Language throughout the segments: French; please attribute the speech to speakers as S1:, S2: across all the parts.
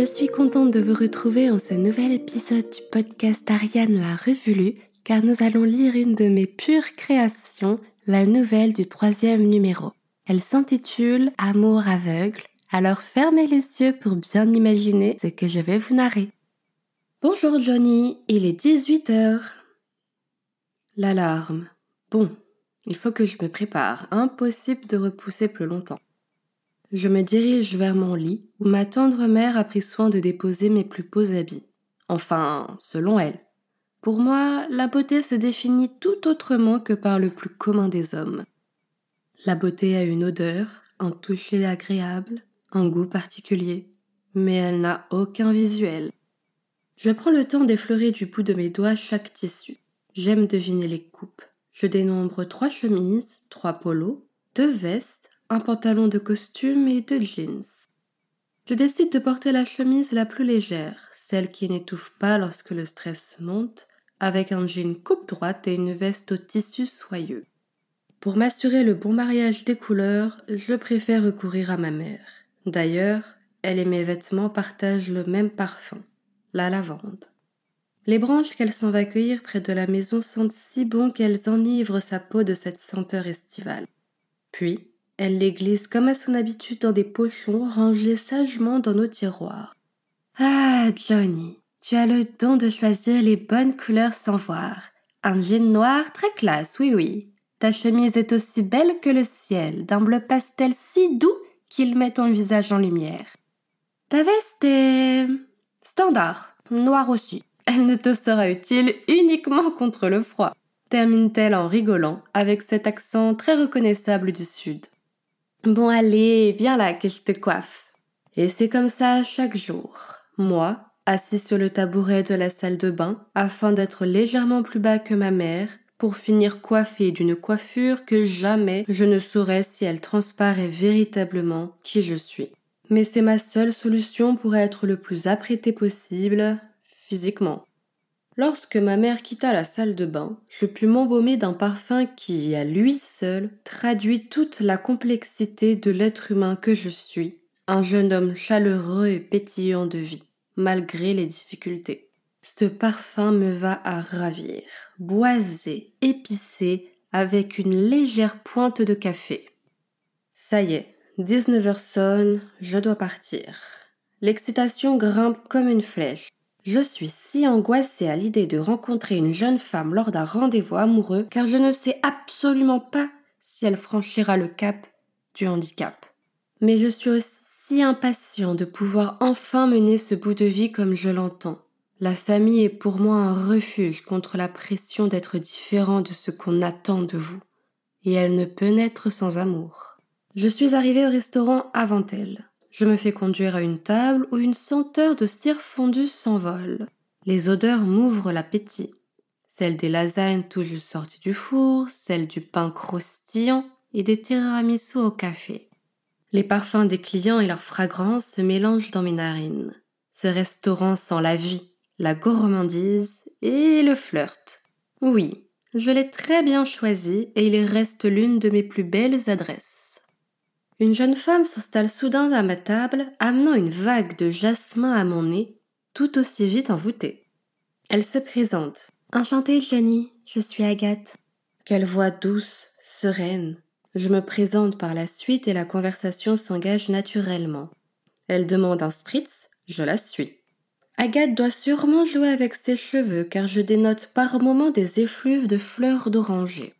S1: Je suis contente de vous retrouver en ce nouvel épisode du podcast Ariane la Revue car nous allons lire une de mes pures créations, la nouvelle du troisième numéro. Elle s'intitule Amour aveugle, alors fermez les yeux pour bien imaginer ce que je vais vous narrer. Bonjour Johnny, il est 18 heures. L'alarme. Bon, il faut que je me prépare, impossible de repousser plus longtemps. Je me dirige vers mon lit où ma tendre mère a pris soin de déposer mes plus beaux habits. Enfin, selon elle. Pour moi, la beauté se définit tout autrement que par le plus commun des hommes. La beauté a une odeur, un toucher agréable, un goût particulier, mais elle n'a aucun visuel. Je prends le temps d'effleurer du bout de mes doigts chaque tissu. J'aime deviner les coupes. Je dénombre trois chemises, trois polos, deux vestes, un pantalon de costume et deux jeans. Je décide de porter la chemise la plus légère, celle qui n'étouffe pas lorsque le stress monte, avec un jean coupe droite et une veste au tissu soyeux. Pour m'assurer le bon mariage des couleurs, je préfère recourir à ma mère. D'ailleurs, elle et mes vêtements partagent le même parfum, la lavande. Les branches qu'elle s'en va cueillir près de la maison sentent si bon qu'elles enivrent sa peau de cette senteur estivale. Puis, elle les glisse comme à son habitude dans des pochons rangés sagement dans nos tiroirs. Ah, Johnny, tu as le don de choisir les bonnes couleurs sans voir. Un jean noir très classe, oui, oui. Ta chemise est aussi belle que le ciel, d'un bleu pastel si doux qu'il met ton visage en lumière. Ta veste est standard, noire aussi. Elle ne te sera utile uniquement contre le froid, termine-t-elle en rigolant avec cet accent très reconnaissable du Sud. Bon allez, viens là que je te coiffe. Et c'est comme ça chaque jour. Moi, assis sur le tabouret de la salle de bain, afin d'être légèrement plus bas que ma mère, pour finir coiffée d'une coiffure que jamais je ne saurais si elle transparaît véritablement qui je suis. Mais c'est ma seule solution pour être le plus apprêté possible, physiquement. Lorsque ma mère quitta la salle de bain, je pus m'embaumer d'un parfum qui, à lui seul, traduit toute la complexité de l'être humain que je suis, un jeune homme chaleureux et pétillant de vie, malgré les difficultés. Ce parfum me va à ravir, boisé, épicé, avec une légère pointe de café. Ça y est, 19 heures sonne, je dois partir. L'excitation grimpe comme une flèche. Je suis si angoissée à l'idée de rencontrer une jeune femme lors d'un rendez-vous amoureux car je ne sais absolument pas si elle franchira le cap du handicap. Mais je suis aussi si impatient de pouvoir enfin mener ce bout de vie comme je l'entends. La famille est pour moi un refuge contre la pression d'être différent de ce qu'on attend de vous. Et elle ne peut naître sans amour. Je suis arrivée au restaurant avant elle. Je me fais conduire à une table où une senteur de cire fondue s'envole. Les odeurs m'ouvrent l'appétit. Celle des lasagnes tout juste sorties du four, celle du pain croustillant et des tiramisu au café. Les parfums des clients et leurs fragrances se mélangent dans mes narines. Ce restaurant sent la vie, la gourmandise et le flirt. Oui, je l'ai très bien choisi et il reste l'une de mes plus belles adresses. Une jeune femme s'installe soudain à ma table, amenant une vague de jasmin à mon nez, tout aussi vite envoûtée. Elle se présente. Enchantée, Jenny, je suis Agathe. Quelle voix douce, sereine. Je me présente par la suite et la conversation s'engage naturellement. Elle demande un spritz, je la suis. Agathe doit sûrement jouer avec ses cheveux car je dénote par moments des effluves de fleurs d'oranger.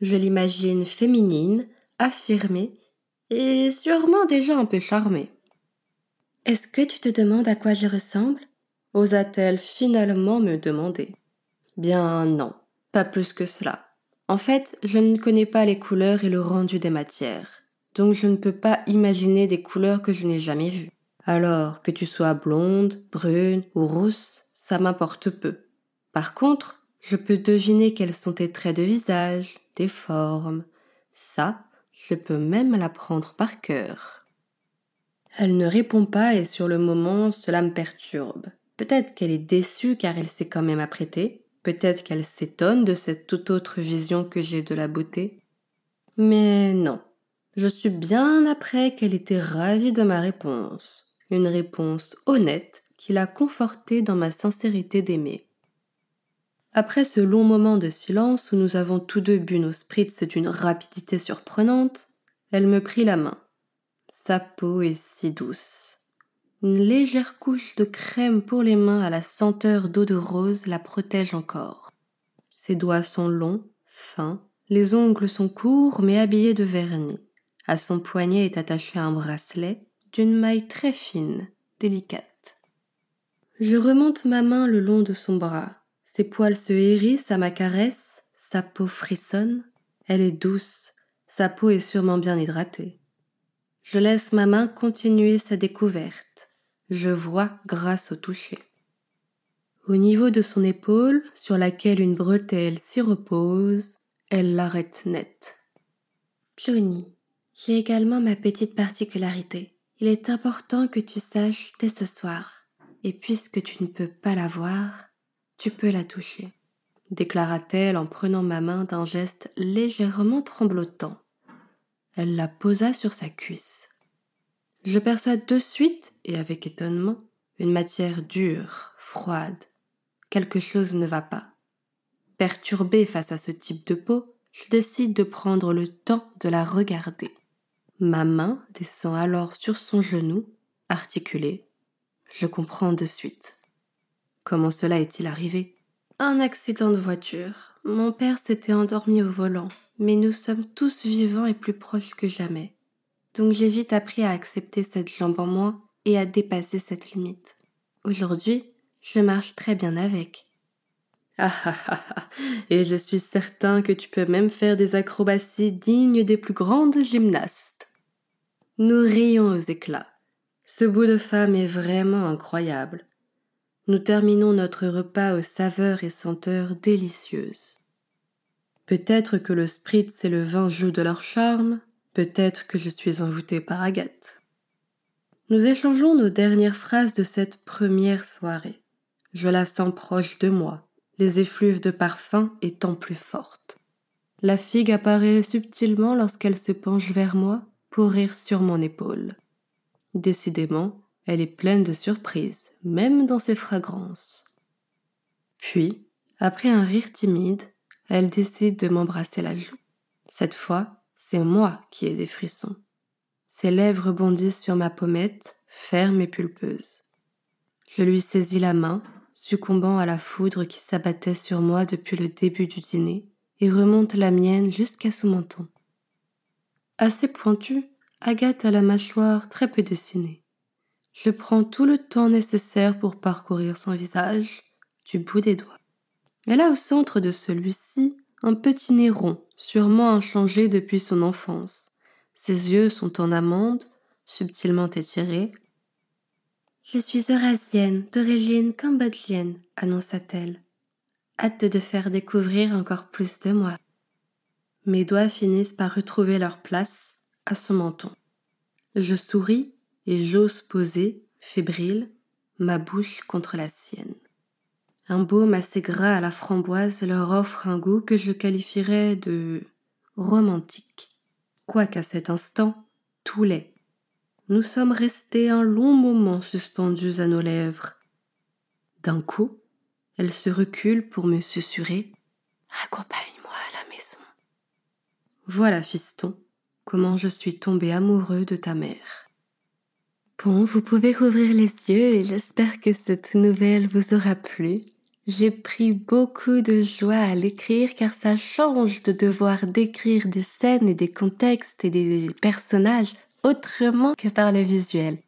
S1: Je l'imagine féminine, affirmée et sûrement déjà un peu charmée. Est-ce que tu te demandes à quoi je ressemble? Osa-t-elle finalement me demander? Bien non, pas plus que cela. En fait, je ne connais pas les couleurs et le rendu des matières, donc je ne peux pas imaginer des couleurs que je n'ai jamais vues. Alors, que tu sois blonde, brune ou rousse, ça m'importe peu. Par contre, je peux deviner quels sont tes traits de visage, tes formes. Ça, je peux même l'apprendre par cœur. Elle ne répond pas et sur le moment, cela me perturbe. Peut-être qu'elle est déçue car elle s'est quand même apprêtée. Peut-être qu'elle s'étonne de cette toute autre vision que j'ai de la beauté. Mais non. Je suis bien après qu'elle était ravie de ma réponse. Une réponse honnête qui l'a confortée dans ma sincérité d'aimer. Après ce long moment de silence où nous avons tous deux bu nos spritz d'une rapidité surprenante, elle me prit la main. Sa peau est si douce. Une légère couche de crème pour les mains à la senteur d'eau de rose la protège encore. Ses doigts sont longs, fins, les ongles sont courts mais habillés de vernis. À son poignet est attaché un bracelet d'une maille très fine, délicate. Je remonte ma main le long de son bras. Ses poils se hérissent à ma caresse, sa peau frissonne, elle est douce, sa peau est sûrement bien hydratée. Je laisse ma main continuer sa découverte. Je vois grâce au toucher. Au niveau de son épaule, sur laquelle une bretelle s'y repose, elle l'arrête net.
S2: Johnny, j'ai également ma petite particularité. Il est important que tu saches dès ce soir. Et puisque tu ne peux pas la voir, tu peux la toucher, déclara-t-elle en prenant ma main d'un geste légèrement tremblotant. Elle la posa sur sa cuisse. Je perçois de suite, et avec étonnement, une matière dure, froide. Quelque chose ne va pas. Perturbée face à ce type de peau, je décide de prendre le temps de la regarder. Ma main descend alors sur son genou, articulée. Je comprends de suite. Comment cela est-il arrivé?
S1: Un accident de voiture. Mon père s'était endormi au volant, mais nous sommes tous vivants et plus proches que jamais. Donc j'ai vite appris à accepter cette jambe en moins et à dépasser cette limite. Aujourd'hui, je marche très bien avec. Ah ah ah ah Et je suis certain que tu peux même faire des acrobaties dignes des plus grandes gymnastes. Nous rions aux éclats. Ce bout de femme est vraiment incroyable nous terminons notre repas aux saveurs et senteurs délicieuses. Peut-être que le spritz et le vin jouent de leur charme, peut-être que je suis envoûtée par Agathe. Nous échangeons nos dernières phrases de cette première soirée. Je la sens proche de moi, les effluves de parfum étant plus fortes. La figue apparaît subtilement lorsqu'elle se penche vers moi pour rire sur mon épaule. Décidément, elle est pleine de surprises, même dans ses fragrances. Puis, après un rire timide, elle décide de m'embrasser la joue. Cette fois, c'est moi qui ai des frissons. Ses lèvres bondissent sur ma pommette, ferme et pulpeuse. Je lui saisis la main, succombant à la foudre qui s'abattait sur moi depuis le début du dîner, et remonte la mienne jusqu'à son menton. Assez pointu, Agathe a la mâchoire très peu dessinée. Je prends tout le temps nécessaire pour parcourir son visage, du bout des doigts. Elle a au centre de celui-ci un petit nez rond, sûrement inchangé depuis son enfance. Ses yeux sont en amande, subtilement étirés.
S2: Je suis eurasienne, d'origine cambodgienne, annonça-t-elle. Hâte de faire découvrir encore plus de moi.
S1: Mes doigts finissent par retrouver leur place à son menton. Je souris et j'ose poser, fébrile, ma bouche contre la sienne. Un baume assez gras à la framboise leur offre un goût que je qualifierais de romantique. Quoiqu'à cet instant, tout l'est. Nous sommes restés un long moment suspendus à nos lèvres. D'un coup, elle se recule pour me susurrer Accompagne-moi à la maison. Voilà, fiston, comment je suis tombé amoureux de ta mère.
S2: Bon, vous pouvez rouvrir les yeux et j'espère que cette nouvelle vous aura plu. J'ai pris beaucoup de joie à l'écrire car ça change de devoir décrire des scènes et des contextes et des personnages autrement que par le visuel.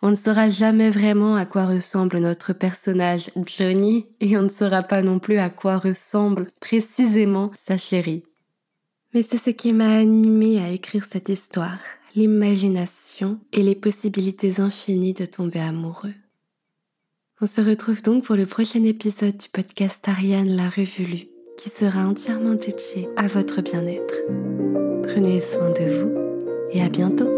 S2: On ne saura jamais vraiment à quoi ressemble notre personnage Johnny et on ne saura pas non plus à quoi ressemble précisément sa chérie. Mais c'est ce qui m'a animé à écrire cette histoire l'imagination et les possibilités infinies de tomber amoureux. On se retrouve donc pour le prochain épisode du podcast Ariane La Revue qui sera entièrement dédié à votre bien-être. Prenez soin de vous et à bientôt